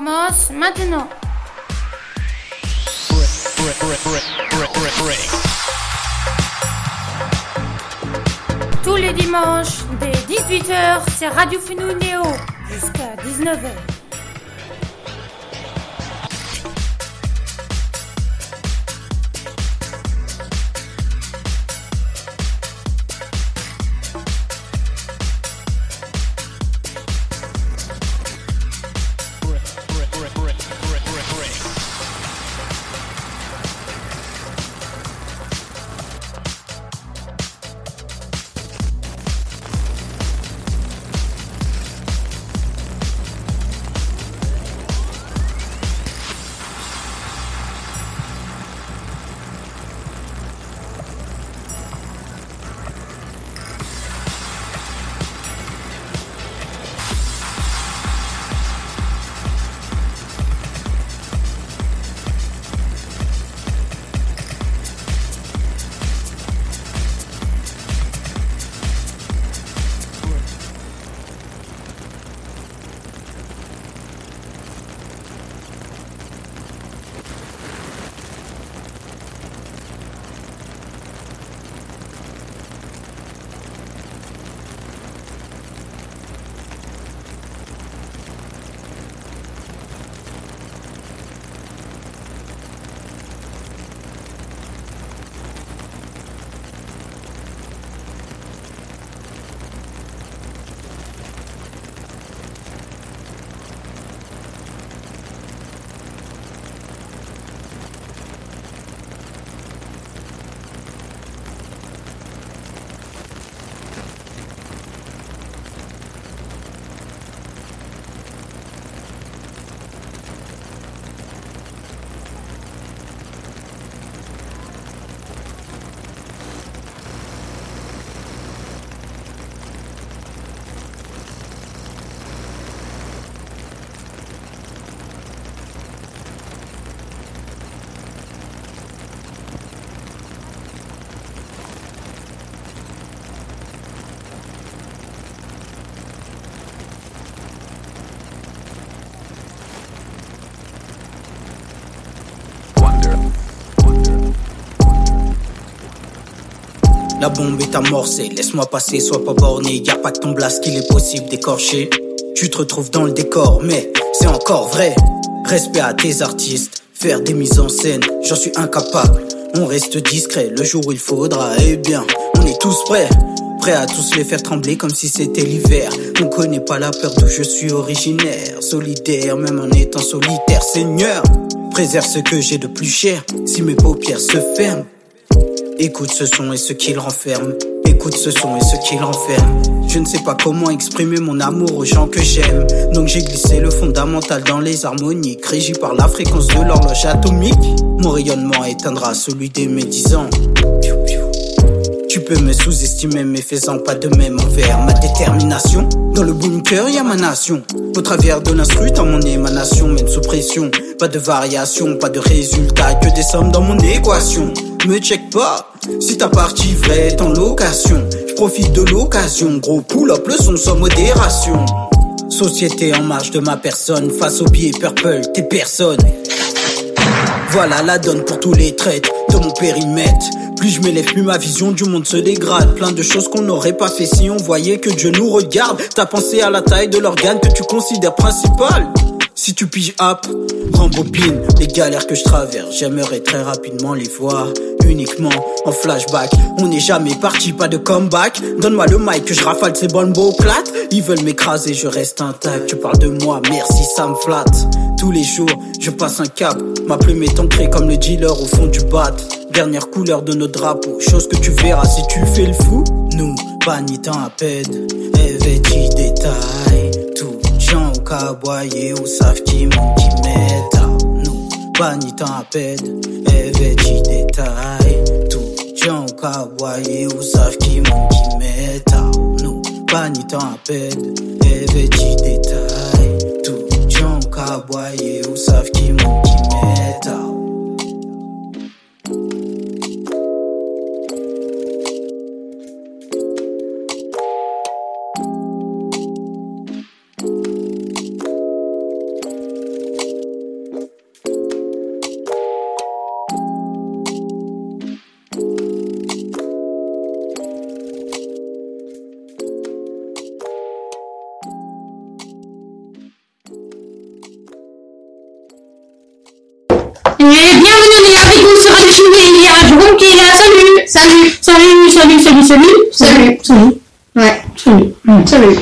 commence maintenant. Tous les dimanches, dès 18h, c'est Radio Funu Néo, jusqu'à 19h. La bombe est amorcée, laisse-moi passer, sois pas borné. Y a pas que ton blast qu'il est possible d'écorcher. Tu te retrouves dans le décor, mais c'est encore vrai. Respect à tes artistes, faire des mises en scène, j'en suis incapable. On reste discret le jour où il faudra, eh bien, on est tous prêts. Prêts à tous les faire trembler comme si c'était l'hiver. On connaît pas la peur d'où je suis originaire. Solidaire, même en étant solitaire. Seigneur, préserve ce que j'ai de plus cher. Si mes paupières se ferment, Écoute ce son et ce qu'il renferme. Écoute ce son et ce qu'il renferme. Je ne sais pas comment exprimer mon amour aux gens que j'aime. Donc j'ai glissé le fondamental dans les harmoniques. Régi par la fréquence de l'horloge atomique. Mon rayonnement éteindra celui des médisants. Tu peux me sous-estimer, mais faisant pas de même envers ma détermination. Dans le bunker, y a ma nation. Au travers de l'instru, dans mon émanation, même sous pression. Pas de variation, pas de résultat, que des sommes dans mon équation. Me check pas, si ta partie vraie est en location. Je profite de l'occasion, gros pull-up, le son sans modération. Société en marge de ma personne, face au pied purple, t'es personne. Voilà la donne pour tous les traits de mon périmètre. Plus je m'élève, plus ma vision du monde se dégrade. Plein de choses qu'on n'aurait pas fait si on voyait que Dieu nous regarde. T'as pensé à la taille de l'organe que tu considères principal. Si tu piges up, rembobine les galères que je traverse. J'aimerais très rapidement les voir uniquement en flashback. On n'est jamais parti, pas de comeback. Donne-moi le mic que je rafale ces bonnes beaux plates. Ils veulent m'écraser, je reste intact. Tu parles de moi, merci, ça me flatte. Tous les jours, je passe un cap. Ma plume est ancrée comme le dealer au fond du bat. Dernière couleur de nos drapeaux, chose que tu verras si tu fais le fou. Nous, bannitant à peine, vêtis détail. Tout gens au caboyer ou savent qui m'ont qui m'état. Nous, bannitant à peine, vêtis détail. Tout gens au caboyer ou savent qui m'ont qui m'état. Nous, bannitant à peine, vêtis détail. Tout gens au caboyer ou savent qui m'ont Salut, salut, salut, salut. Salut. Ouais. Salut. Salut.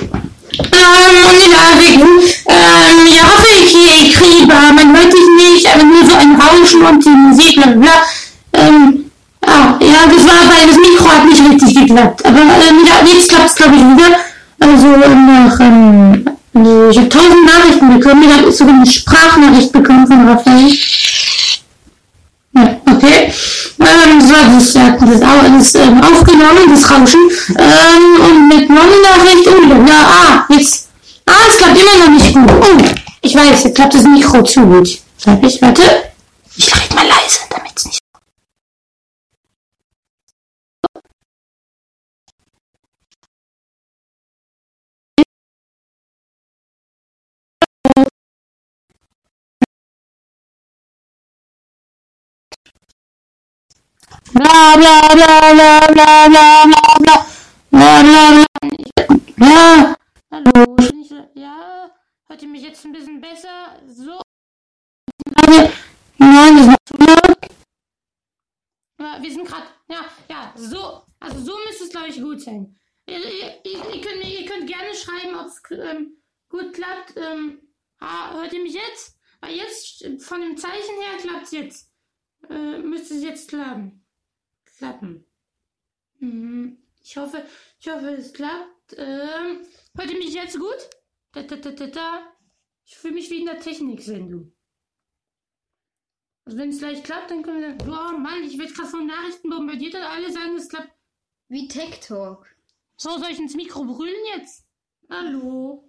Ähm, on est là avec vous. Ähm, ja, Raphael qui écrit, bah, man hört dich nicht, aber nur so ein Rauschen und die Musik, bla bla. bla. Ähm, ah, ja, das war, weil das Mikro hat nicht richtig geklappt. Aber ähm, ja, jetzt klappt es, glaube ich, wieder. Also nach, ähm, ich habe tausend Nachrichten bekommen. Ich habe sogar eine Sprachnachricht bekommen von Raphael. Ja, okay. Das, ja, das ist auch alles ähm, aufgenommen, das Rauschen. Ähm, und mit noch eine Nachricht. Oh, ja, ah, jetzt. Ah, es klappt immer noch nicht gut. Oh, ich weiß, jetzt klappt das Mikro zu gut. Sag ich, warte. Ich rede mal leise, damit es nicht. Bla bla bla bla bla bla bla bla bla bla bla. Ja, hallo, ich bin so, ja, hört ihr mich jetzt ein bisschen besser? So. Nein, das macht zu laut. Ja, wir sind gerade, ja, ja, so, also so müsste es, glaube ich, gut sein. Ihr, ihr, ihr, könnt, ihr könnt gerne schreiben, ob es ähm, gut klappt. Ähm, ah, hört ihr mich jetzt? Weil jetzt, von dem Zeichen her, klappt es jetzt. Äh, müsste es jetzt klappen. Klappen. Mhm. Ich hoffe, ich hoffe, es klappt. Ähm, hört ihr mich jetzt gut? Da, da, da, da, da. Ich fühle mich wie in der Techniksendung. Also wenn es gleich klappt, dann können wir sagen, boah, Mann, ich werde gerade von Nachrichten bombardiert und alle sagen, es klappt. Wie Tech Talk. So, soll ich ins Mikro brüllen jetzt? Hallo?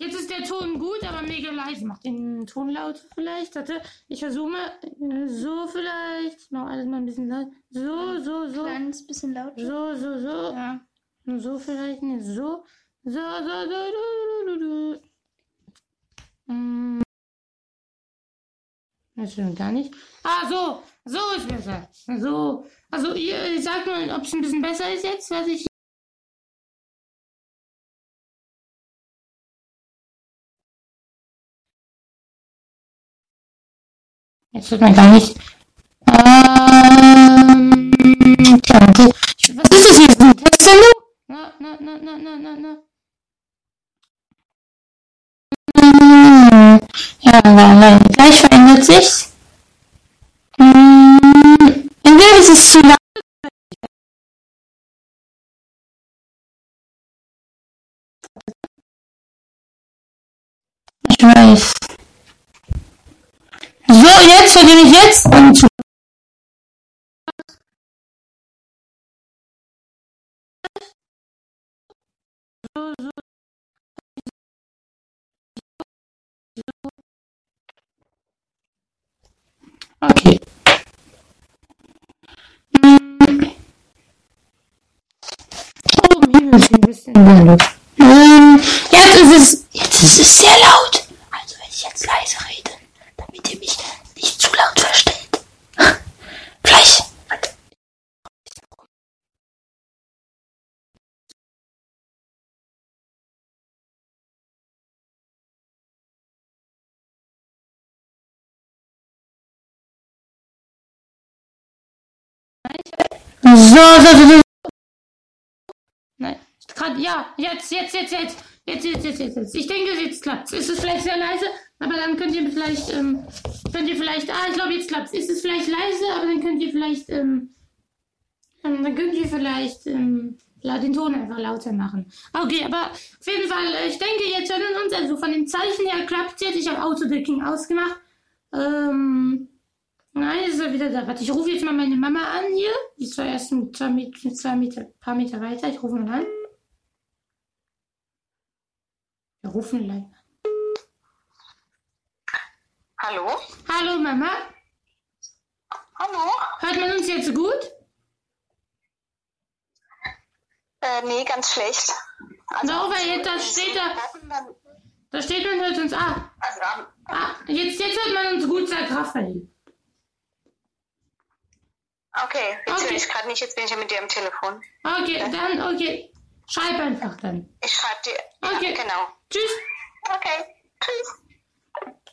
Jetzt ist der Ton gut, aber mega leise. Mach den Ton lauter vielleicht. Warte, ich versuche mal. äh, So vielleicht. Ich mach alles mal ein bisschen laut. So, so, so. Kleines bisschen laut. So, so, so. Ja. So vielleicht nicht. So. So, so, so, du, du, du, du. Mm. Das stimmt gar nicht. Ah, so. So ist besser. So. Also, ihr sagt mal, ob es ein bisschen besser ist jetzt, was ich. Jetzt hört man gar nicht. Ähm, tja, okay. Was ist das jetzt? Eine Testsendung? Na, na, na, na, na, na, na. Hm, Ja, nein, gleich verändert sich's. Hm, Entweder ist es zu laut. Ich weiß bringe ich jetzt und Zustand, Okay. Oben Himmel ist ein bisschen sehr Luft. Ähm, jetzt ist es, jetzt ist es sehr laut. So, so, so, so. Nein. Gerade, ja, jetzt, jetzt, jetzt, jetzt. Jetzt, jetzt, jetzt, jetzt, jetzt. Ich denke, jetzt klappt's. Ist es vielleicht sehr leise, aber dann könnt ihr vielleicht, ähm, könnt ihr vielleicht, ah, ich glaube, jetzt klappt's. Ist es vielleicht leise, aber dann könnt ihr vielleicht, ähm, dann könnt ihr vielleicht, ähm, den Ton einfach lauter machen. Okay, aber auf jeden Fall, äh, ich denke, ihr können uns, also von den Zeichen her klappt's jetzt. Ich habe Autodecking ausgemacht. Ähm, Nein, ist er wieder da. Warte, ich rufe jetzt mal meine Mama an hier. Die ist zwar erst ein zwei Meter, zwei Meter, paar Meter weiter. Ich rufe mal an. Wir rufen gleich. an. Hallo? Hallo Mama, Hallo? hört man uns jetzt gut? Äh, nee, ganz schlecht. Also, No, weil jetzt da steht da, da steht man hört uns. Ah, also, ah jetzt, jetzt hört man uns gut, sagt Raphael. Okay, jetzt Okay. höre ich gerade nicht, jetzt bin ich ja mit dir am Telefon. Okay, dann, okay. Schreib einfach dann. Ich schreibe dir. Okay. Ja, genau. Tschüss. Okay, tschüss.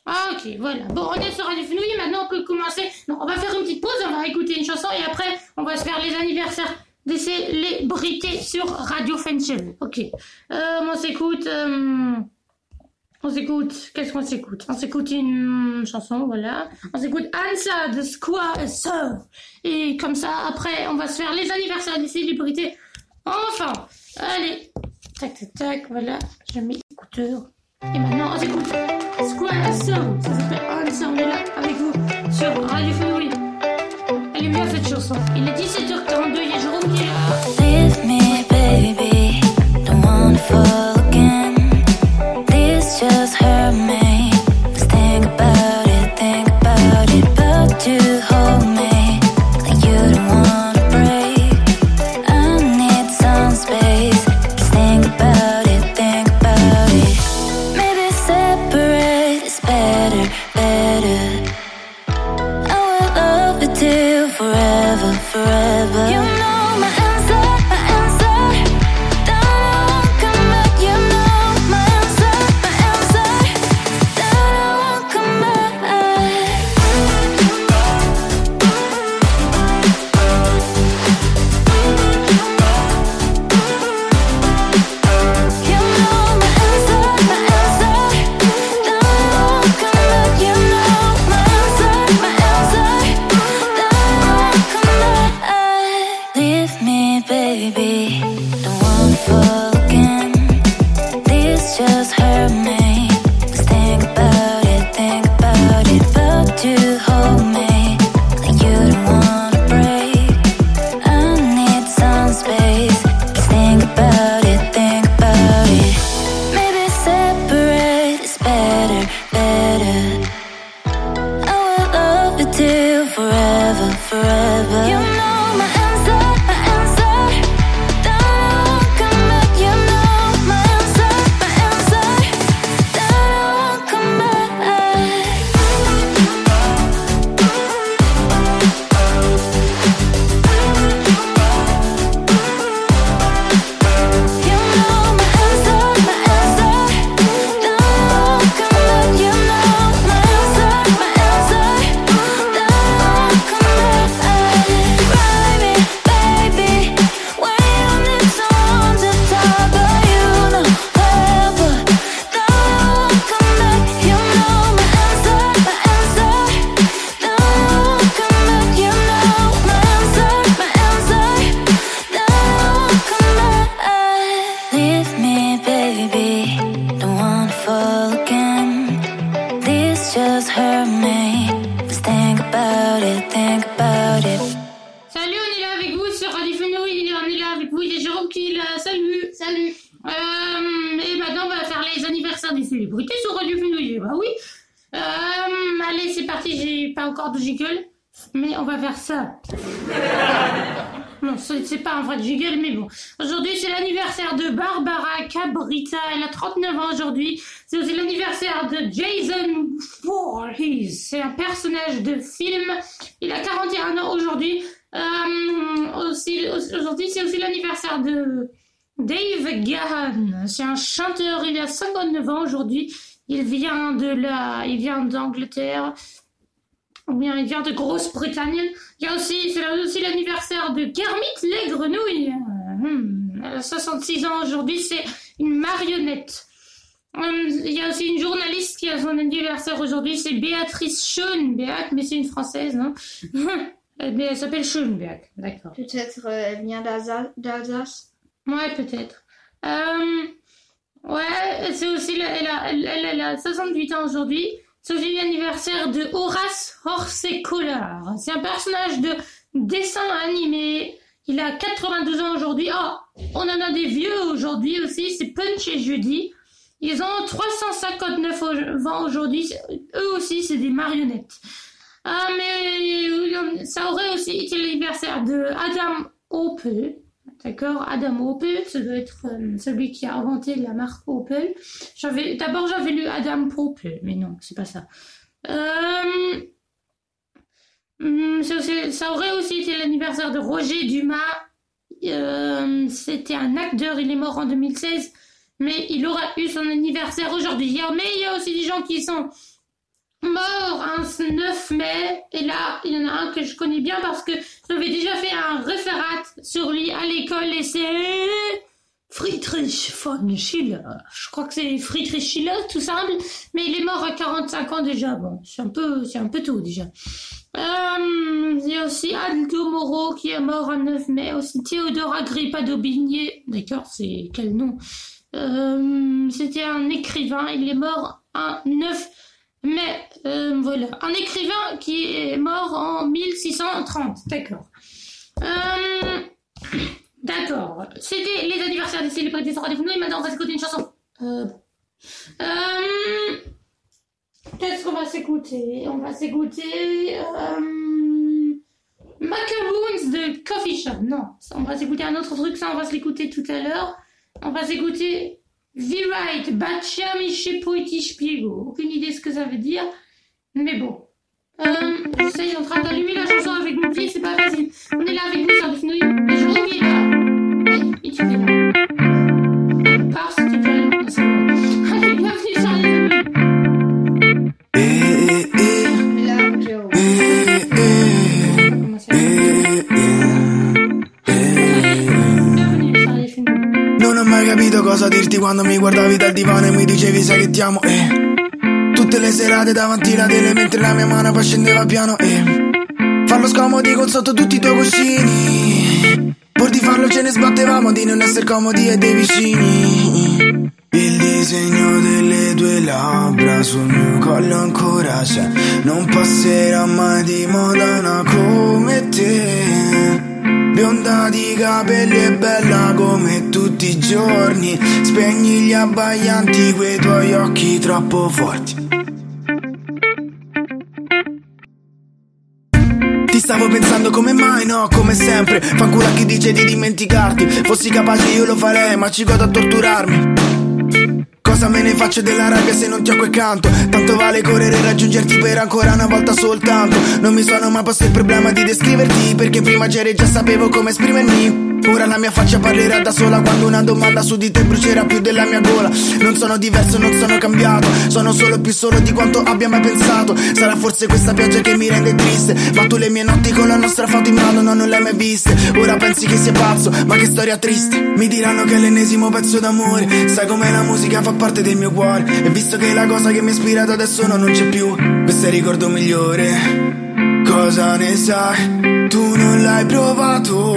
Okay. Ok, voilà. Bon, on est sur Radio Fenouille, maintenant on peut commencer. Non, on va faire une petite pause, on va écouter une chanson et après on va se faire les anniversaires des célébrités sur Radio Fenchel. Ok. Euh, on s'écoute. euh, on s'écoute. Qu'est-ce qu'on s'écoute? On s'écoute une chanson, voilà. On s'écoute Ansa de Square Soul. Et comme ça, après, on va se faire les anniversaires des célébrités. Enfin, allez. Tac, tac, tac, voilà. Je mets l'écouteur. Et maintenant, on s'écoute Square Soul. Ça s'appelle Ansa, on est là avec vous sur Radio Fenouille. Elle est bien cette chanson. Il est 17h42, il y a Jérôme qui est là. Me, baby. Don't fall baby. Y a Jérôme qui là. Salut. Salut. Euh, et maintenant, on va faire les anniversaires des célébrités sur Radio Fenouille. Bah oui. Euh, allez, c'est parti. J'ai pas encore de jiggle, mais on va faire ça. Non, c'est pas un vrai jiggle, mais bon. Aujourd'hui, c'est l'anniversaire de Barbara Cabrita. Elle a 39 ans aujourd'hui. C'est aussi l'anniversaire de Jason Voorhees. C'est un personnage de film. Il a 41 ans aujourd'hui. Euh, aujourd'hui, c'est aussi l'anniversaire de Dave Gahan. C'est un chanteur. Il a 59 ans aujourd'hui. Il vient de la, il vient d'Angleterre. Ou bien il vient de Grosse-Bretagne. Il y a aussi, c'est aussi l'anniversaire de Kermit les grenouilles. Hmm, elle a 66 ans aujourd'hui, c'est une marionnette. Hum, Il y a aussi une journaliste qui a son anniversaire aujourd'hui, c'est Béatrice Schoenberg, mais c'est une française, non Mais elle s'appelle Schoenberg, d'accord. Peut-être euh, elle vient d'Alsa- d'Alsace. Ouais, peut-être. Euh, ouais, c'est aussi, la- elle a, elle, elle- elle a 68 ans aujourd'hui. C'est aussi l'anniversaire de Horace Horsecollar. C'est un personnage de dessin animé. Il a 92 ans aujourd'hui. Ah, on en a des vieux aujourd'hui aussi. C'est Punch et Judy. Ils ont 359 au- ans aujourd'hui. Eux aussi, c'est des marionnettes. Ah, mais euh, ça aurait aussi été l'anniversaire de Adam Opel. D'accord Adam Opel, ça doit être euh, celui qui a inventé la marque Opel. J'avais, d'abord, j'avais lu Adam Opel, mais non, c'est pas ça. Euh, hum, ça aurait aussi été l'anniversaire de Roger Dumas. C'était un acteur, il est mort en 2016, mais il aura eu son anniversaire aujourd'hui. Mais il y a aussi des gens qui sont mort un 9 mai. Et là, il y en a un que je connais bien parce que j'avais déjà fait un référat sur lui à l'école et c'est Friedrich von Schiller. Je crois que c'est Friedrich Schiller, tout simple. Mais il est mort à 45 ans déjà. Bon, c'est un peu, c'est un peu tôt déjà. Euh, il y a aussi Aldo Moro qui est mort un 9 mai. Aussi Théodore Agrippa d'Aubigné. D'accord, c'est quel nom? Euh, C'était un écrivain. Il est mort un 9 mai. Euh, voilà. Un écrivain qui est mort en 1630. D'accord. Euh, D'accord. C'était les anniversaires des célébrités Fnou et maintenant on va s'écouter une chanson. Euh, euh, Qu'est-ce qu'on va s'écouter? On va s'écouter Macaroons de Coffee Shop. Non, on va s'écouter un autre truc, ça on va se l'écouter tout à l'heure. On va s'écouter V-Right, Bachamische Poeti Spiego. Aucune idée ce que ça veut dire, mais bon. Euh, J'essaye en train d'allumer la chanson avec mon pied, c'est pas facile. On est là avec vous sur fenouilles. Et je est là. Et tu es là. Dirti quando mi guardavi dal divano e mi dicevi sai che ti amo, eh. Tutte le serate davanti alla tele mentre la mia mano poi scendeva piano, eh. Farlo scomodi con sotto tutti i tuoi cuscini. Pur di farlo ce ne sbattevamo di non essere comodi e dei vicini. Il disegno delle tue labbra sul mio collo ancora c'è. Non passerà mai di moda una come te. Bionda di capelli e bella come tutti i giorni. Spegni gli abbaianti quei tuoi occhi troppo forti. Ti stavo pensando come mai, no, come sempre Fanculo a chi dice di dimenticarti Fossi capace io lo farei, ma ci godo a torturarmi Cosa me ne faccio della rabbia se non ti ho quel canto? Tanto vale correre e raggiungerti per ancora una volta soltanto Non mi sono mai posto il problema di descriverti Perché prima c'eri già sapevo come esprimermi Ora la mia faccia parlerà da sola Quando una domanda su di te brucerà più della mia gola. Non sono diverso, non sono cambiato. Sono solo più solo di quanto abbia mai pensato. Sarà forse questa pioggia che mi rende triste? Ma tu le mie notti con la nostra foto in mano no, non le hai mai viste. Ora pensi che sia pazzo, ma che storia triste. Mi diranno che è l'ennesimo pezzo d'amore. Sai com'è la musica fa parte del mio cuore. E visto che la cosa che mi ha ispirato adesso no, non c'è più Questo è il ricordo migliore. Cosa ne sai? Tu non l'hai provato.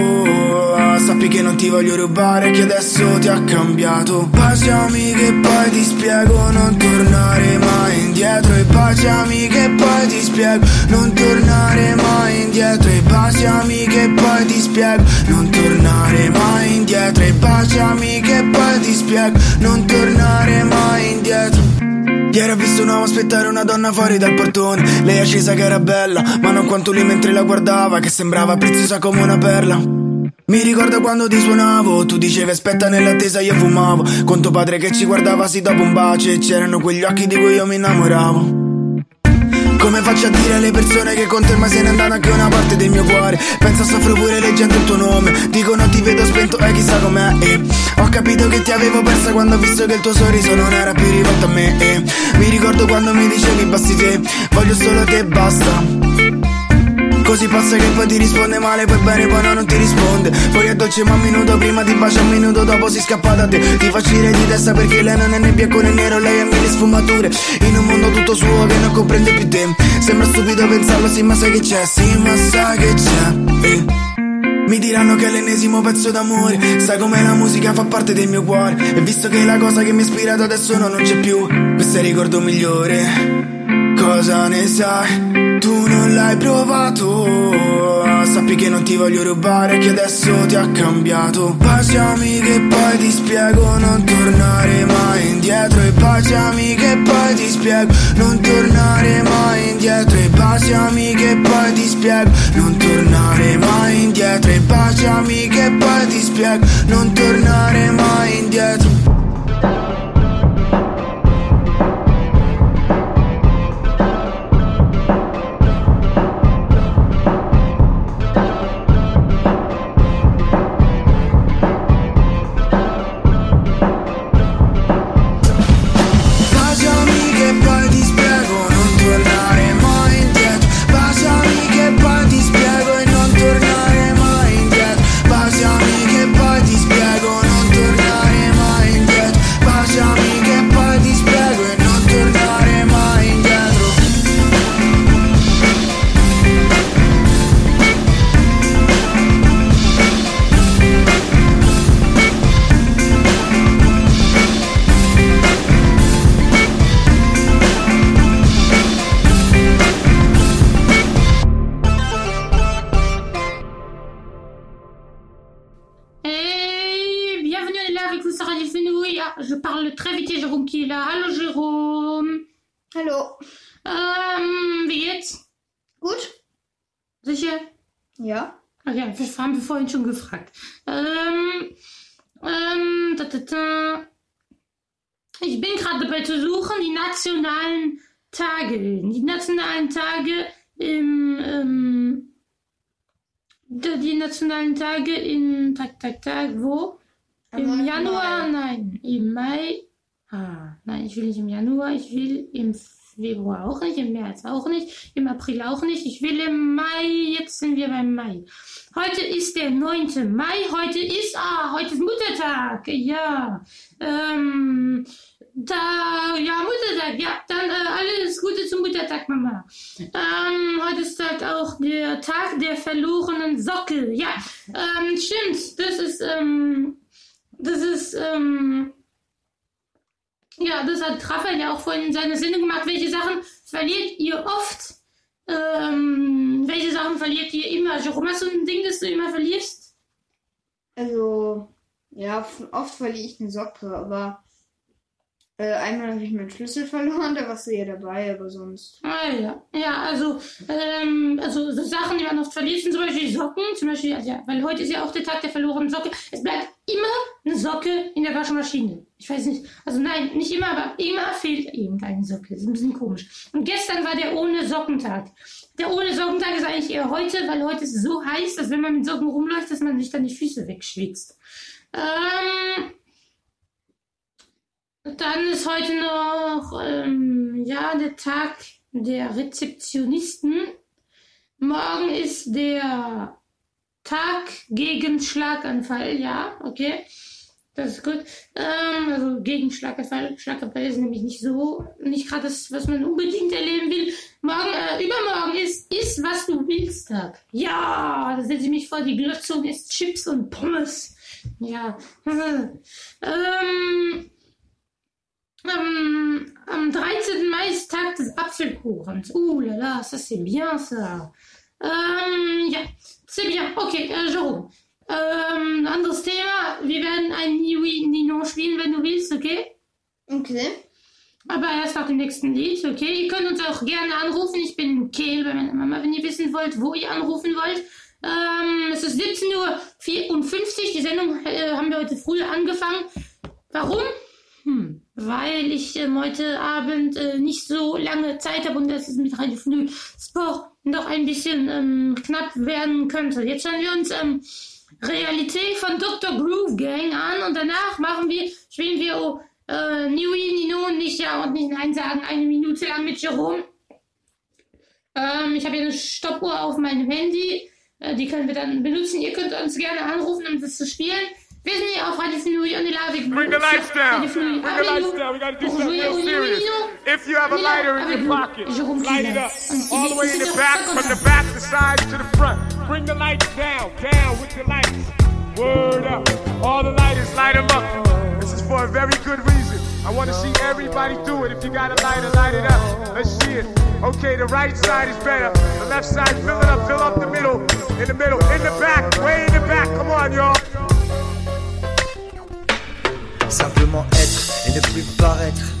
Ah, Sappi che non ti voglio rubare Che adesso ti ha cambiato. Baciami che poi ti spiego Non tornare mai indietro. E baciami che poi ti spiego Non tornare mai indietro. E baciami che poi ti spiego Non tornare mai indietro. E baciami che poi ti spiego Non tornare mai indietro Ieri ho visto un uomo aspettare una donna fuori dal portone. Lei è scesa che era bella Ma non quanto lui mentre la guardava Che sembrava preziosa come una perla. Mi ricordo quando ti suonavo, tu dicevi aspetta nell'attesa io fumavo. Con tuo padre che ci guardava sì dopo un bacio E c'erano quegli occhi di cui io mi innamoravo come faccio a dire alle persone che con te ormai se n'è andata anche una parte del mio cuore? Penso soffro pure leggendo il tuo nome. Dicono ti vedo spento e chissà com'è e Ho capito che ti avevo persa quando ho visto che il tuo sorriso non era più rivolto a me e Mi ricordo quando mi dicevi basti te Voglio solo te basta Così passa che poi ti risponde male, poi bene, poi no, non ti risponde. Poi è dolce ma un minuto prima ti bacia, un minuto dopo si scappa da te. Ti fa uscire di testa perché lei non è né bianco né nero, lei ha mille sfumature. In un mondo tutto suo che non comprende più te. Sembra stupido pensarlo, sì, ma sai che c'è, sì, ma sai che c'è. Eh. Mi diranno che è l'ennesimo pezzo d'amore Sai com'è la musica fa parte del mio cuore E visto che la cosa che mi ha ispirato adesso no, non c'è più Questo è il ricordo migliore Cosa ne sai? Tu non l'hai provato. Sappi che non ti voglio rubare Che adesso ti ha cambiato. Baciami che poi ti spiego Non tornare mai indietro. E baciami che poi ti spiego Non tornare mai indietro. E baciami che poi ti spiego Non tornare mai indietro. E baciami che poi ti spiego Non tornare mai indietro Hallo, Jerome. Hallo. Ähm, wie geht's? Gut? Sicher? Ja. Ach ja, das haben wir vorhin schon gefragt. Ähm, ähm, da, da, da. Ich bin gerade dabei zu suchen, die nationalen Tage. Die nationalen Tage im, ähm, die, nationalen Tage in, tak, tak, tak, wo? Am Im 9. Januar? Mai. Nein, im Mai. Ah, nein, ich will nicht im Januar, ich will im Februar auch nicht, im März auch nicht, im April auch nicht. Ich will im Mai, jetzt sind wir beim Mai. Heute ist der 9. Mai, heute ist, ah, heute ist Muttertag, ja. Ähm, da, ja, Muttertag, ja, dann äh, alles Gute zum Muttertag, Mama. Ähm, heute ist halt auch der Tag der verlorenen Socke, ja. Ähm, stimmt, das ist, ähm, das ist, ähm, ja, das hat Raphael ja auch vorhin in seiner Sendung gemacht. Welche Sachen verliert ihr oft? Ähm, welche Sachen verliert ihr immer? Jerome, hast du ein Ding, das du immer verlierst? Also, ja, oft verliere ich eine Socke, aber äh, einmal habe ich meinen Schlüssel verloren, da warst du ja dabei, aber sonst. Ah, ja. Ja, also, ähm, also so Sachen, die man oft verliert, sind zum Beispiel Socken. Zum Beispiel, also, ja, weil heute ist ja auch der Tag der verlorenen Socke. Es bleibt immer eine Socke in der Waschmaschine. Ich weiß nicht, also nein, nicht immer, aber immer fehlt irgendeine Socke. Das ist ein bisschen komisch. Und gestern war der ohne Sockentag. Der ohne Sockentag ist eigentlich eher heute, weil heute ist es so heiß, dass wenn man mit Socken rumläuft, dass man sich dann die Füße wegschwitzt. Ähm, dann ist heute noch, ähm, ja, der Tag der Rezeptionisten. Morgen ist der Tag gegen Schlaganfall, ja, okay. Das ist gut. Ähm, also gegen Schlaganfall. Schlaganfall ist nämlich nicht so, nicht gerade das, was man unbedingt erleben will. Morgen, äh, übermorgen ist, ist, was du willst, Tag. Ja, da setze ich mich vor die Glotze und esse Chips und Pommes. Ja. ähm, am, am 13. Mai ist Tag des Apfelkuchens. Uh la la, ça c'est bien ça. Ähm, ja, c'est bien. Okay, äh, Jerome. Ähm, anderes Thema. Wir werden ein Niwi Nino spielen, wenn du willst, okay? Okay. Aber erst nach dem nächsten Lied, okay? Ihr könnt uns auch gerne anrufen. Ich bin in Kehl bei meiner Mama, wenn ihr wissen wollt, wo ihr anrufen wollt. Ähm, es ist 17.54 Uhr. Die Sendung äh, haben wir heute früh angefangen. Warum? Hm, weil ich ähm, heute Abend äh, nicht so lange Zeit habe und das ist mit Radio Früh Sport noch ein bisschen ähm, knapp werden könnte. Jetzt hören wir uns ähm, Realität von Dr. Groove Gang an und danach machen wir, spielen wir oh, äh, Niwi, Nino, nicht Ja und nicht Nein sagen, eine Minute lang mit Jerome. Ähm, ich habe hier eine Stoppuhr auf meinem Handy, äh, die können wir dann benutzen. Ihr könnt uns gerne anrufen, um das zu spielen. Wir sind hier auf Radio Fnui und die Lave. Bring the lights down. Bring the lights down. We gotta do something real serious. If you have a lighter in your pocket, light it up. All the way in the back, from the back, the sides to the front. Bring the lights down, down with the lights. Word up. All the lighters, light them up. This is for a very good reason. I want to see everybody do it. If you got a lighter, light it up. Let's see it. Okay, the right side is better. The left side, fill it up, fill up the middle. In the middle, in the back, way in the back. Come on, y'all. Simplement être et ne plus paraître.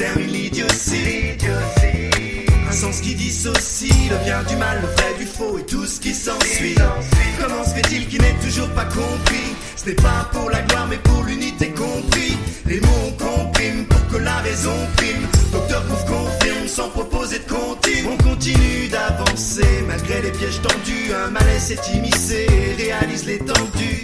L'idiotie. Un sens qui dissocie le bien du mal, le vrai du faux et tout ce qui s'ensuit. Comment se fait-il qu'il n'ait toujours pas compris? Ce n'est pas pour la gloire mais pour l'unité compris. Les mots on comprime pour que la raison prime. Docteur Pouf confirme sans proposer de comptine. On continue d'avancer malgré les pièges tendus. Un malaise s'est immiscé et réalise l'étendue.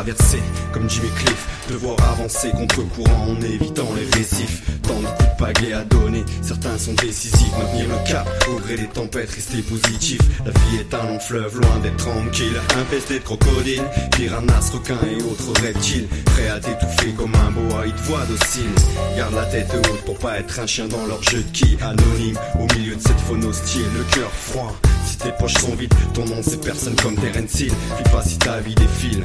Traverser, comme Jimmy Cliff, devoir avancer contre courant en évitant les récifs. Tant de coups de à donner, certains sont décisifs, maintenir le cap, au gré des tempêtes, rester positif. La vie est un long fleuve, loin d'être tranquille, infesté de crocodiles, piranhas, requins et autres reptiles, prêts à t'étouffer comme un boa, ils te voient docile. Garde la tête haute pour pas être un chien dans leur jeu de qui, anonyme, au milieu de cette faune hostile, le cœur froid. Si tes poches sont vides, ton nom c'est personne comme Terence Hill. File pas si ta vie défile.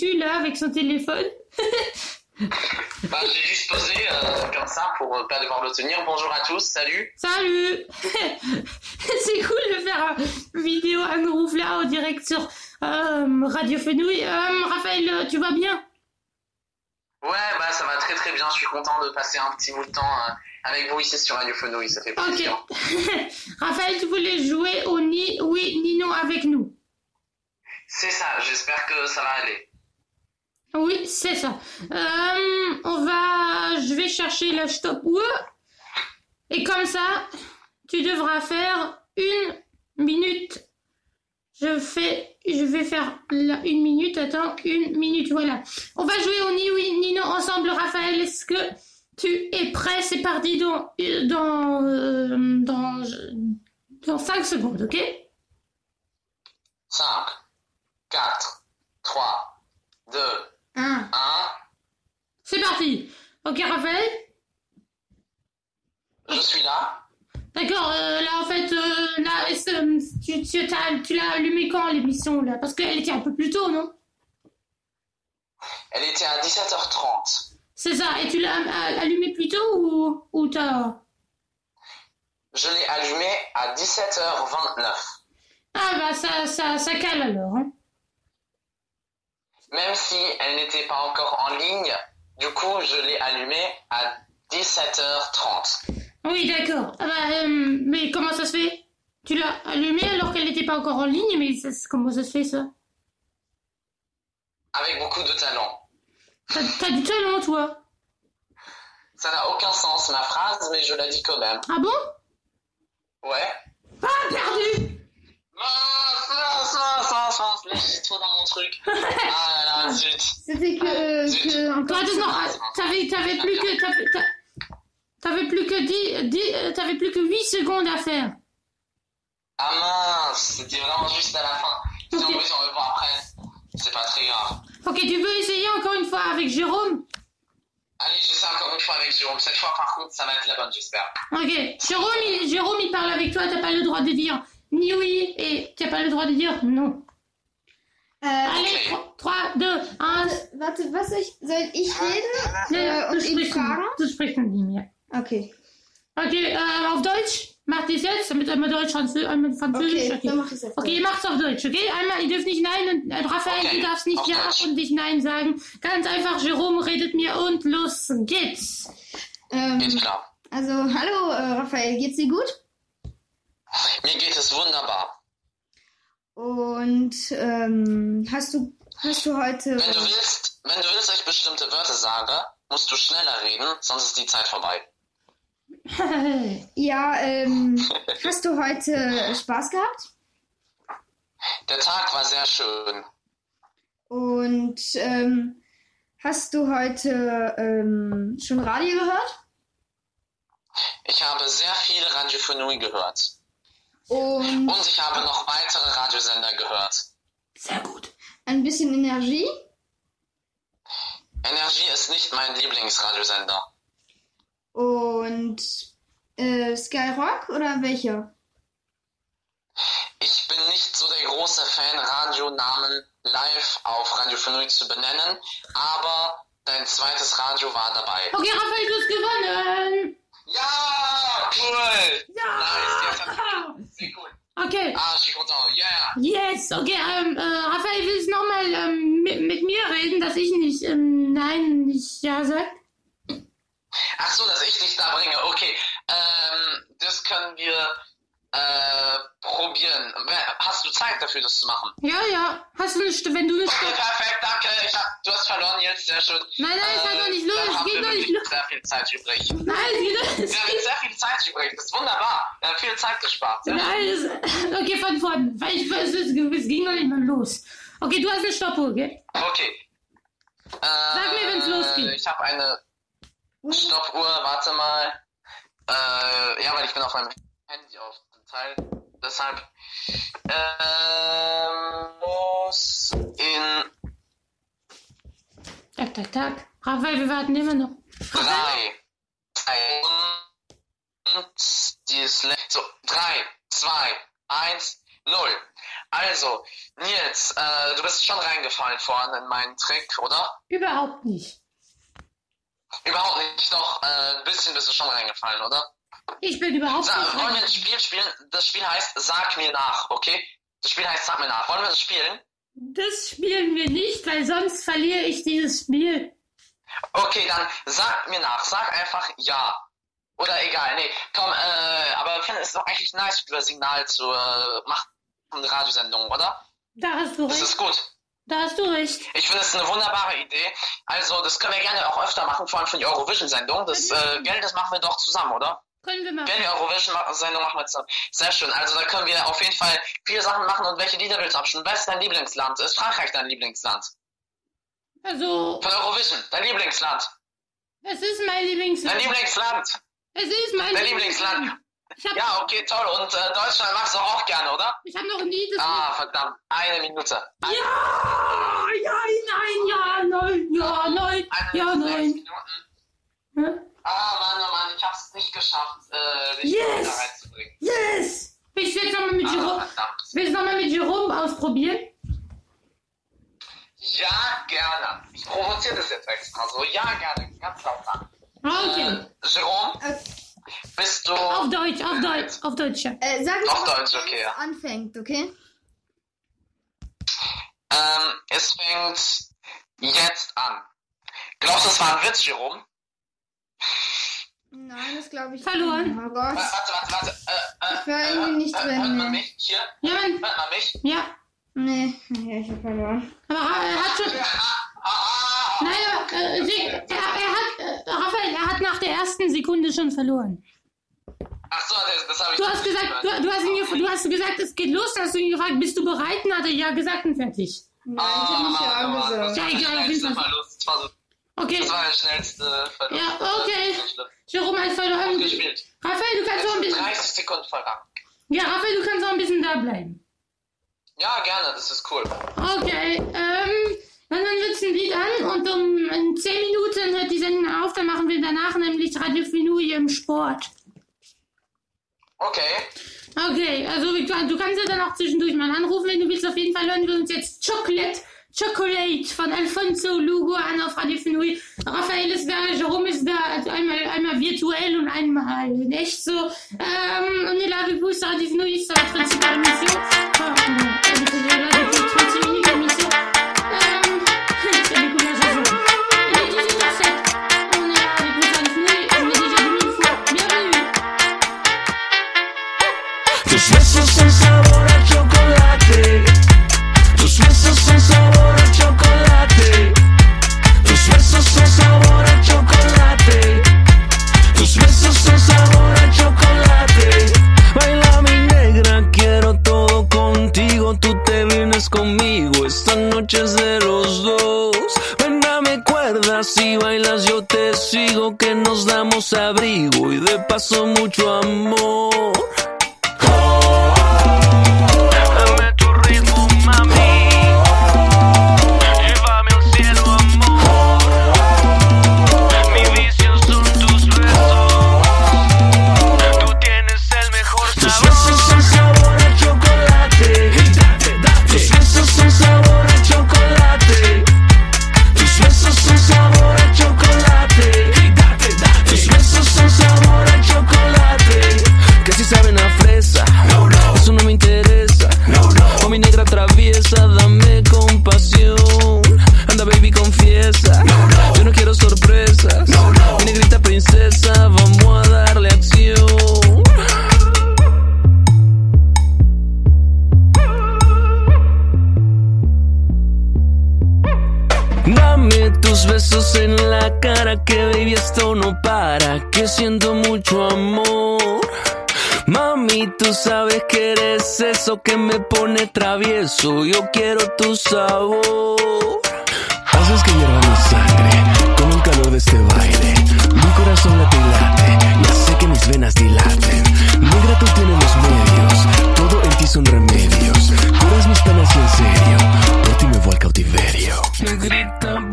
Foutu là avec son téléphone? Bah, j'ai juste posé euh, comme ça pour euh, pas devoir le tenir. Bonjour à tous, salut. Salut C'est cool de faire une vidéo à groove là en direct sur euh, Radio Fenouil. Euh, Raphaël, tu vas bien? Ouais, bah ça va très très bien. Je suis content de passer un petit bout de temps avec vous ici sur Radio Fenouil, ça fait plaisir. Raphaël, tu voulais jouer au ni oui ni non avec nous? C'est ça, j'espère que ça va aller. Oui, c'est ça. Euh, on va... Je vais chercher la stop Et comme ça, tu devras faire une minute. Je fais... Je vais faire une minute. Attends, une minute, voilà. On va jouer au ni oui ni non ensemble, Raphaël. Est-ce que tu es prêt? C'est parti dans... Dans... euh. Dans 5 secondes, ok? 5, 4, 3, 2, 1. 1. C'est parti. Ok, Raphaël Je suis là. D'accord, euh, là en fait, euh, là, que tu, tu, t'as- tu l'as allumé quand l'émission là? Parce qu'elle était un peu plus tôt, non? Elle était à 17h30. C'est ça, et tu l'as euh, allumé plus tôt ou, ou t'as... Je l'ai allumé à 17h29. Ah bah ça, ça, ça cale alors. Hein. Même si elle n'était pas encore en ligne, du coup, je l'ai allumé à 17h30. Oui, d'accord. Ah bah, euh, mais comment ça se fait? Tu l'as allumé alors qu'elle n'était pas encore en ligne, mais ça, comment ça se fait ça? Avec beaucoup de talent. T'as t'as du talent toi? Ça n'a aucun sens ma phrase, mais je la dis quand même. Ah bon? Ouais. Ah, perdu Là, je suis trop dans mon truc. Ah là là, zut. C'était que. que Toi, non, ah, t'avais, t'avais plus que... T'avais, t'a- t'avais plus que 10, 10, euh, t'avais plus que 8 secondes à faire. Ah mince, c'était vraiment juste à la fin. Si en plus on veut voir après, c'est pas très grave. Ok, tu veux essayer encore une fois avec Jérôme? Allez, j'essaie encore une fois avec Jérôme. Cette fois, par contre, ça va être la bonne, j'espère. Ok, Jérôme il, Jérôme, il parle avec toi, t'as pas le droit de dire ni oui et t'as pas le droit de dire non. Äh, Allez, 3, 2, 1. Warte, was soll ich, soll ich reden Nee, äh, du und ihn sprichst, fragen? du sprichst mit ihm, ja. Okay. Okay, äh, auf Deutsch. Macht ihr es jetzt? Mit einmal Deutsch, Französisch, einmal Französisch. Okay, dann mach ich's auf Okay, ihr macht's auf Deutsch, okay? Einmal, ihr dürft nicht Nein und äh, Raphael, Okay, du darfst nicht auf Ja Deutsch. und nicht Nein sagen. Ganz einfach, Jerome redet mir und los geht's. Ähm, klar. also, hallo äh, Raphael, geht's dir gut? Mir geht es wunderbar. Und ähm, hast du hast du heute Wenn du willst, wenn du willst, dass ich bestimmte Wörter sage, musst du schneller reden, sonst ist die Zeit vorbei. ja ähm, hast du heute Spaß gehabt? Der Tag war sehr schön. Und ähm, hast du heute ähm, schon Radio gehört? Ich habe sehr viel Radiophonie gehört. Und Und ich habe noch weitere Radiosender gehört. Sehr gut. ein bisschen Energie? Energie ist nicht mein Lieblingsradiosender. Und äh, Skyrock oder welcher? Ich bin nicht so der große Fan, Radionamen live auf Radiophonie zu benennen, aber dein zweites Radio war dabei. Okay, Raphael, du hast gewonnen. Ja, cool! Ja! Nice, ich sehr cool. Okay. Ah, je suis content, yeah! Yes, okay, ähm, äh, Raphael, willst du nochmal ähm, mit, mit mir reden, dass ich nicht ähm, Nein, nicht Ja sag? Ach so, dass ich dich da bringe, okay. Ähm, das können wir äh, probieren. Hast du Zeit dafür, das zu machen? Ja, ja. Hast du nicht, wenn du nicht. Okay, perfekt, danke. Ich hab, du hast verloren jetzt, sehr schön. Nein, nein, es hat noch nicht los, Dann haben geht noch nicht los. sehr viel Zeit übrig. Nein, es Wir haben jetzt sehr viel Zeit übrig. Das ist wunderbar. Wir haben viel Zeit gespart. Sehr. Nein, es, okay, von vorne. Weil ich weiß, es, es ging noch nicht mal los. Okay, du hast eine Stoppuhr, gell? Okay. Äh, Sag mir, wenn's losgeht. Ich habe eine Stoppuhr, warte mal. Äh, ja, weil ich bin auf meinem Handy auf Teil. Deshalb. Ähm, los in Tak, tak, tak. Raphael, wir warten immer noch. drei, zwei und die so drei, zwei, eins, null. Also, Nils, äh, du bist schon reingefallen vorhin in meinen Trick, oder? Überhaupt nicht. Überhaupt nicht, doch, äh, ein bisschen bist du schon reingefallen, oder? Ich bin überhaupt nicht. wollen wir ein Spiel spielen? Das Spiel heißt Sag mir nach, okay? Das Spiel heißt Sag mir nach. Wollen wir das spielen? Das spielen wir nicht, weil sonst verliere ich dieses Spiel. Okay, dann sag mir nach. Sag einfach ja. Oder egal, nee. Komm, äh, aber ich finde es doch eigentlich nice, über Signal zu äh, machen. Eine Radiosendung, oder? Da hast du Das recht. ist gut. Da hast du recht. Ich finde es eine wunderbare Idee. Also, das können wir gerne auch öfter machen, vor allem für die Eurovision-Sendung. Das äh, Geld, das machen wir doch zusammen, oder? Können wir machen. Gerne die Eurovision-Sendung machen wir zusammen. Sehr schön. Also, da können wir auf jeden Fall viele Sachen machen und welche Lieder willst du abstimmen? Was ist dein Lieblingsland? Ist Frankreich dein Lieblingsland? Also, Von Eurovision, dein Lieblingsland. es ist mein Lieblingsland. Dein Lieblingsland. Es ist mein Dein Lieblingsland. Habe Ja, okay, toll. Und äh, Deutschland magst du auch gerne, oder? ich hab noch nie das. Ah, verdammt. Eine Minute. Eine Ja, ja, nein, ja, nein, ja, nein, eine ja, nein. Minuten. Hä? Ah, Mann, oh Mann, ich hab's nicht geschafft, äh, dich Yes! da reinzubringen. Yes! Willst du jetzt nochmal mit Ah, Jerome, willst du noch mal mit Jerome ausprobieren? Ja, gerne. Ich provoziere das jetzt extra so. Ja, gerne. Ganz laut sagen. Okay. Äh, Jerome, Äh, bist du... Auf Deutsch, auf Deutsch, auf Deutsch, äh, sag mir, Auf Deutsch, okay, ja. anfängt, okay? Ähm, es fängt jetzt an. Glaubst du, das war ein Witz, Jerome? Nein, das glaube ich Verloren. Oh Äh, Gott. warte, warte, warte. Äh, äh, Ich war äh, irgendwie nicht äh, drin, Hört man ne. mich? Hier? Ja, Mann. Hört man mich? Ja. Nee, nee, ich habe verloren. Aber er hat schon. Ah, Nein, aber, äh, Sie- er, er hat, äh, Raphael, er hat nach der ersten Sekunde schon verloren. Ach so, das, das habe ich Du hast nicht gesagt, du, du hast ihn, du hast gesagt, es geht los, hast du ihn gefragt, bist du bereit? Dann hat er ja gesagt und fertig. Nein, ich habe nicht ja gesagt. Ja, egal, auf jeden Fall. Verlust. Okay, das war der schnellste Verlust. Ja, okay. Jerome hat verloren. Gespielt. Raphael, du kannst auch ein bisschen. 30 Sekunden vergangen. Ja, Raphael, du kannst auch ein bisschen das ist cool. Okay, ähm, dann hören wir ein Lied an und um in 10 Minuten hört die Sendung auf, dann machen wir danach nämlich Radio Finouille im Sport. Okay. Okay, also du kannst ja dann auch zwischendurch mal anrufen, wenn du willst. Auf jeden Fall hören wir uns jetzt Chocolate, Chocolate von Alfonso Lugo an auf Radio Finouille. Raphael ist da, Jerome ist da, also einmal, einmal virtuell und einmal in echt so. Ähm, on est là avec vous sur Radio Finouille, c'est conmigo. Esta noche de los dos. Ven, dame cuerdas si bailas yo te sigo. Que nos damos abrigo y de paso mucho amor. Travieso, yo quiero tu sabor. Haces que hierva mi sangre con el calor de este baile. Mi corazón late y late, ya sé que mis venas dilaten. Negra, tú tienes los medios, todo en ti son remedios.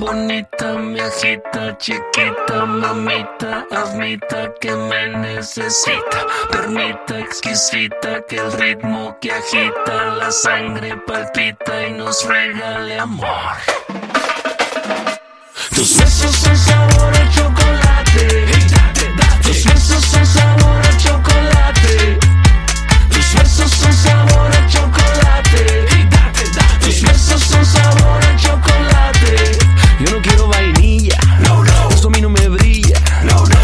Bonita, me agita, chiquita, mamita, admita que me necesita. Permita, exquisita, que el ritmo que agita la sangre palpita y nos regale amor. Tus besos son sabor a chocolate. Tus besos son sabor a chocolate. Tus besos son sabor a chocolate. Tus besos son sabor a chocolate. Yo no quiero vainilla. Eso a mí no me brilla.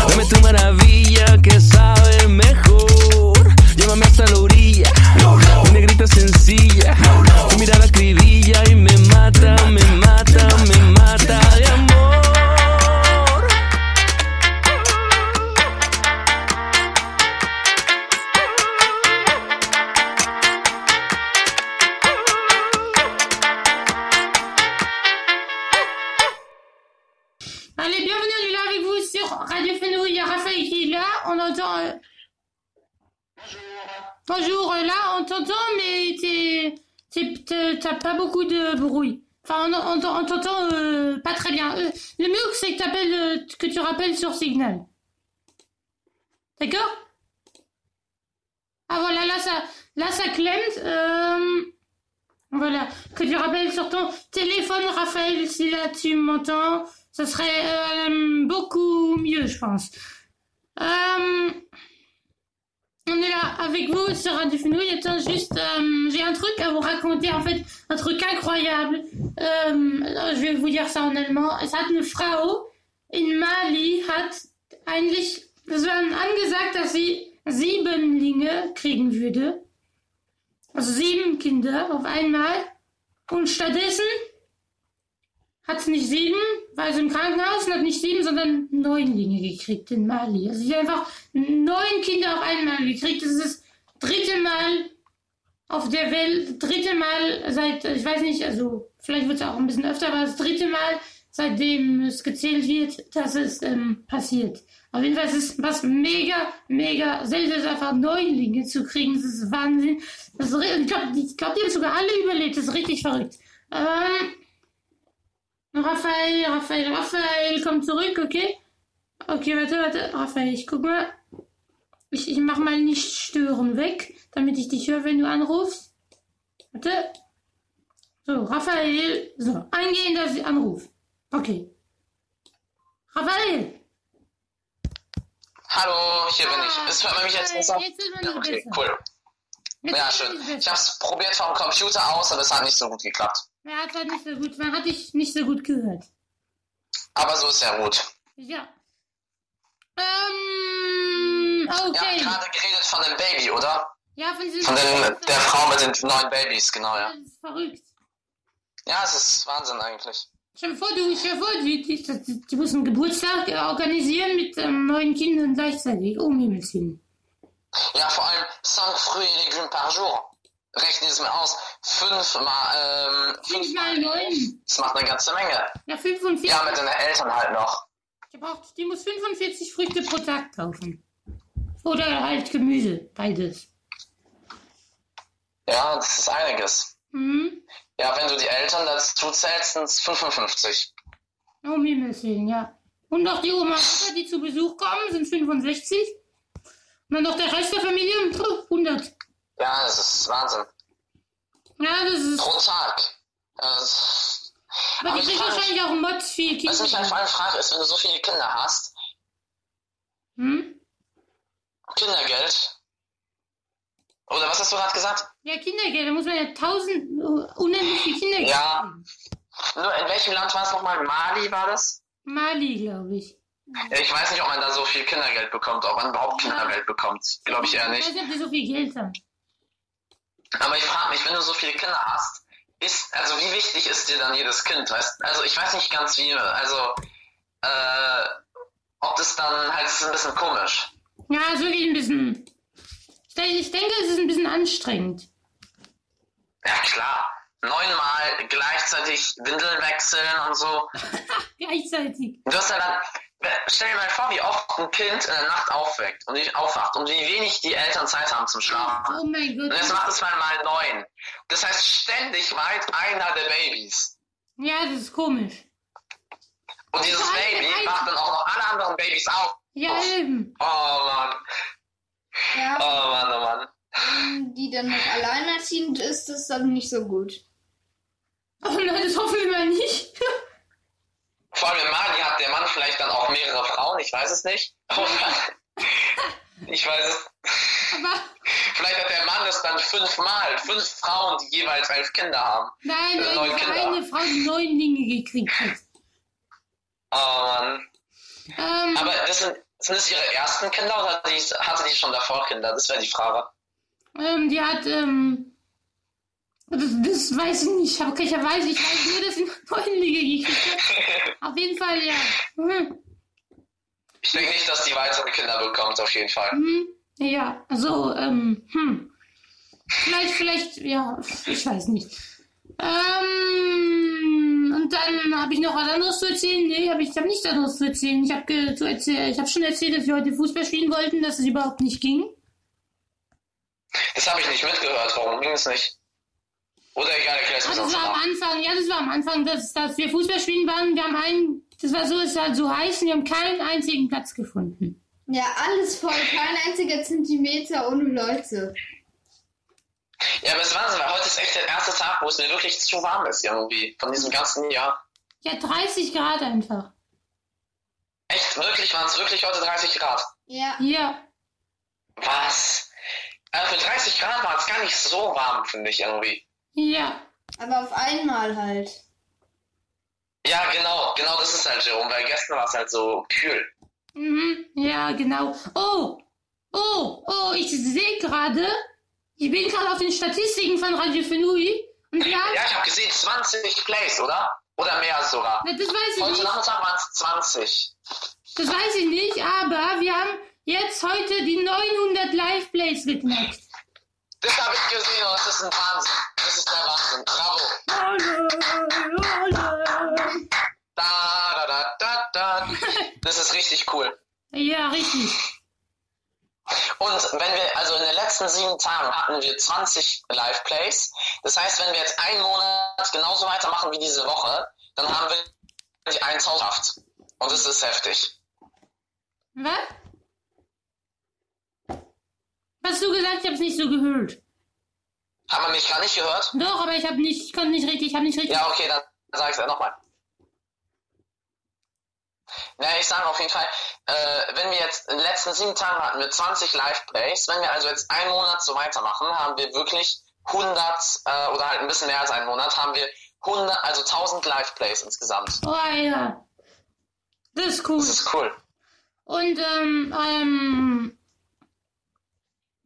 Dame tu maravilla que sabe mejor. Que tu rappelles sur Signal. D'accord? Ah voilà, là ça, là ça clemte. Euh, voilà, que tu rappelles sur ton téléphone, Raphaël, si là tu m'entends, ça serait euh, beaucoup mieux, je pense. Euh, on est là avec vous sur Radio Fenouille. Attends, juste, euh, j'ai un truc à vous raconter, en fait, un truc incroyable. Je vais vous dire ça en allemand. Es hat eine Frau in Mali hat eigentlich, es war angesagt, dass sie Siebenlinge kriegen würde. Also sieben Kinder auf einmal. Und stattdessen hat sie nicht sieben, war sie im Krankenhaus und hat nicht sieben, sondern Neunlinge gekriegt in Mali. Also sie hat einfach neun Kinder auf einmal gekriegt. Das ist das dritte Mal auf der Welt, dritte Mal seit, ich weiß nicht, also vielleicht wird es auch ein bisschen öfter, aber das dritte Mal seitdem es gezählt wird, dass es ähm, passiert. Auf jeden Fall ist es was mega, mega seltenes, einfach Neulinge zu kriegen. Das ist Wahnsinn. Das ist, ich glaube, glaub, die haben sogar alle überlebt. Das ist richtig verrückt. Ähm, Raphael, Raphael, Raphael, komm zurück, okay? Okay, warte, warte. Raphael, ich guck mal. Ich, ich mach mal nicht stören weg, damit ich dich höre, wenn du anrufst. Warte. So, Raphael. So, eingehender Anruf. Okay. Raphael. Hallo, hier bin ich. Ist hört man mich jetzt besser? Jetzt ist man Ja, okay, besser. cool. Jetzt Ja, schön. Ich hab's probiert vom Computer aus, aber es hat nicht so gut geklappt. Ja, hat halt nicht so gut. Man hat dich nicht so gut gehört. Aber so ist ja gut. Ja. Ähm, okay. habt gerade geredet von dem Baby, oder? Ja, von Von den, der Frau mit den neun Babys, genau, ja. Das ist verrückt. Ja, es ist Wahnsinn eigentlich. Stell dir vor, du, stell dir vor, die, die, die, müssen einen Geburtstag organisieren mit ähm, neun Kindern gleichzeitig. Um Himmels Willen. Ja, vor allem 5 fruits et légumes par jour. Rechne es mir aus. Fünf mal, ähm, Fünf mal neun. das macht eine ganze Menge. Ja, 45. Ja, mit den Eltern halt noch. Die, braucht, die muss 45 Früchte pro Tag kaufen. Oder halt Gemüse, beides. Ja, das ist einiges. Mhm. Ja, wenn du die Eltern dazu zählst, sind es 55. Um Himmels Willen, ja. Und noch die Oma und Opa, die zu Besuch kommen, sind 65. Und dann noch der Rest der Familie, puh, 100. Ja, das ist Wahnsinn. Ja, das ist... Pro Tag. Das, Aber die ich kriegen wahrscheinlich auch Mods viel was mich Kinder. vor allem frage, ist, wenn du so viele Kinder hast, Hm? Kindergeld. Oder was hast du gerade gesagt? Ja, Kindergeld, da muss man ja tausend, uh, unendlich viel Kindergeld Ja. Nur in welchem Land war es nochmal? Mali war das? Mali, glaube ich. Ja, ich weiß nicht, ob man da so viel Kindergeld bekommt, ob man überhaupt Kindergeld bekommt. Glaube ich eher Ich nicht. weiß nicht, ob die so viel Geld haben. Aber ich frage mich, wenn du so viele Kinder hast, ist, also wie wichtig ist dir dann jedes Kind, weißt Also ich weiß nicht ganz wie, also, äh, ob das dann halt, ist ein bisschen komisch. Ja, ist wirklich ein bisschen... Ich denke, es ist ein bisschen anstrengend. Ja, klar. Neunmal gleichzeitig Windeln wechseln und so. Gleichzeitig. Du hast ja dann, stell dir mal vor, wie oft ein Kind in der Nacht aufweckt und nicht aufwacht und wie wenig die Eltern Zeit haben zum Schlafen. Oh mein Und Gott. jetzt macht es mal mal neun. Das heißt, ständig weit einer der Babys. Ja, das ist komisch. Und dieses Baby macht dann auch noch alle anderen Babys auf. Ja, eben. Oh Mann. Ja, Oh Mann, oh Mann. wenn die dann noch alleinerziehend ist, ist das nicht so gut. Oh nein, das hoffen wir mal nicht. Vor allem in Mali hat der Mann vielleicht dann auch mehrere Frauen, ich weiß es nicht. ich weiß es. Aber Vielleicht hat der Mann es dann fünfmal. Fünf Frauen, die jeweils elf Kinder haben. nein, Äh, neun nein, Kinder. eine Frau, die neun Dinge gekriegt hat. Oh Mann. Ähm, Aber das sind, sind das ihre ersten Kinder oder hatte die schon davor Kinder? Das wäre die Frage. ähm, die hat, ähm, das, das weiß ich nicht. Aber ich weiß, ich weiß nur, dass sie neun Dinge gekriegt hat. Auf jeden Fall, ja. Mhm. Ich denke nicht, dass die weitere Kinder bekommt, auf jeden Fall. Mhm. Ja, also, ähm, hm. Vielleicht, vielleicht, ja, ich weiß nicht. Ähm, dann habe ich noch was anderes zu erzählen. Nee, hab ich, ich habe nichts anderes zu erzählen. Ich habe zu erzählen, ich habe schon erzählt, dass wir heute Fußball spielen wollten, dass es überhaupt nicht ging. Das habe ich nicht mitgehört. Warum ging es nicht? Oder egal, erklär es mir Also das war am. Anfang, ja, das war am Anfang, dass, dass wir Fußball spielen waren. Wir haben einen, das war so, es war so heiß und wir haben keinen einzigen Platz gefunden. Ja, alles voll, kein einziger Zentimeter ohne Leute. Ja, aber es ist Wahnsinn, weil heute ist echt der erste Tag, wo es mir wirklich zu warm ist irgendwie. Von diesem ganzen Jahr. Ja, 30 Grad einfach. Echt, wirklich, waren es wirklich heute 30 Grad? Ja. Ja. Was? Also für 30 Grad war es gar nicht so warm, finde ich irgendwie. Ja. Aber auf einmal halt. Ja, genau, genau das ist halt Jerome, weil gestern war es halt so kühl. Mhm, ja, genau. Oh, oh, oh, ich sehe gerade, ich bin gerade auf den Statistiken von Radio Fenui und wir haben, Ja, ich habe gesehen 20 Plays, oder? Oder mehr sogar. Na, das weiß ich Heute nicht. Nachmittag waren es 20. das weiß ich nicht, aber wir haben jetzt heute die 900 Live-Plays geknackt. Das habe ich gesehen und das ist ein Wahnsinn. Das ist der Wahnsinn. Bravo. Da gehört. Das ist richtig cool. Ja, richtig. Und wenn wir, also in den letzten sieben Tagen hatten wir 20 Live-Plays. Das heißt, wenn wir jetzt einen Monat genauso weitermachen wie diese Woche, dann haben wir die 1000 geschafft. Und das ist heftig. Was? Hast du gesagt? Ich hab's nicht so gehört. Haben wir mich gar nicht gehört? Doch, aber ich hab nicht, ich konnte nicht richtig, ich hab nicht richtig. Ja, okay, dann sage ich es nochmal. Ja, ich sage auf jeden Fall, äh, wenn wir jetzt in den letzten sieben Tagen hatten wir 20 Live-Plays, wenn wir also jetzt einen Monat so weitermachen, haben wir wirklich 100 äh, oder halt ein bisschen mehr als einen Monat, haben wir 100, also 1000 Live-Plays insgesamt. Oh ja. Das ist cool. Das ist cool. Und ähm, ähm,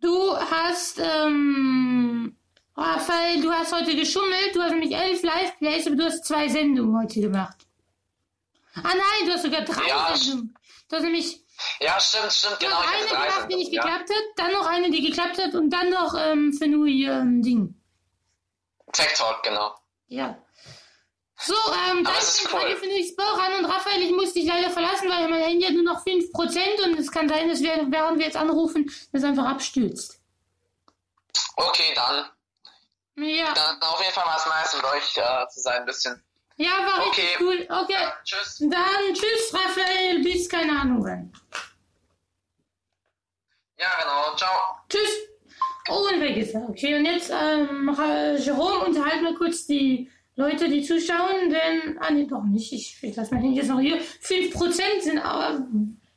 du hast, ähm, Raphael, du hast heute geschummelt. Du hast nämlich elf Live-Plays, aber du hast zwei Sendungen heute gemacht. Ah nein, du hast sogar drei Ja, Sendungen. Du hast nämlich Ja, stimmt, stimmt, genau. Ich eine gemacht, die nicht Sendungen, ja. geklappt hat, dann noch eine, die geklappt hat und dann noch ähm, für nur ähm, Ding. Tech Talk, genau. Ja. So, ähm, danke für cool. finde ich Ran und Raphael, ich muss dich leider verlassen, weil mein Handy hat nur noch 5% und es kann sein, dass wir, während wir jetzt anrufen, das einfach abstürzt. Okay, dann. Ja. Dann auf jeden Fall war es nice, mit euch äh, zu sein, ein bisschen. Ja, war Okay. richtig cool. Okay. tschüss. Dann tschüss, Raphael, bis keine Ahnung wann. Ja, genau. Ciao. Tschüss. Oh, und weg ist er. Okay, und jetzt, ähm, Jerome, unterhalt mal kurz die Leute, die zuschauen, denn, ah, nee, doch nicht. Ich, ich lasse mein Handy jetzt noch hier. 5% sind aber,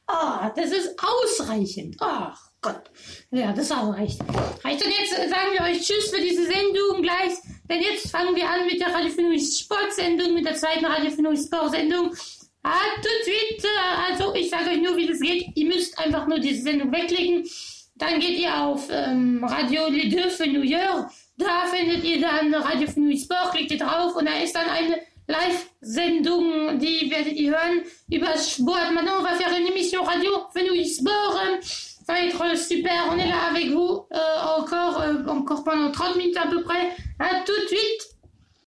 ah, das ist ausreichend. Ach Gott. Ja, das auch reicht. Reicht. Und jetzt sagen wir euch Tschüss für diese Sendung gleich, denn jetzt fangen wir an mit der Radio Fenouis Sportsendung, mit der zweiten Radio Fenouis Sportsendung. Ah, suite. äh, Also, ich sage euch nur, wie das geht. Ihr müsst einfach nur diese Sendung wegklicken. Dann geht ihr auf ähm, Radio Les Deux für New York. Da findet ihr dann Radio Fenouis Sport, klickt ihr drauf und da ist dann eine Live-Sendung, die werdet ihr hören über Sport. Maintenant, on va faire une émission Radio Fenouis Sport. Euh, Ça va être super. On est là avec vous euh, encore, euh, encore pendant 30 minutes à peu près. À tout de suite.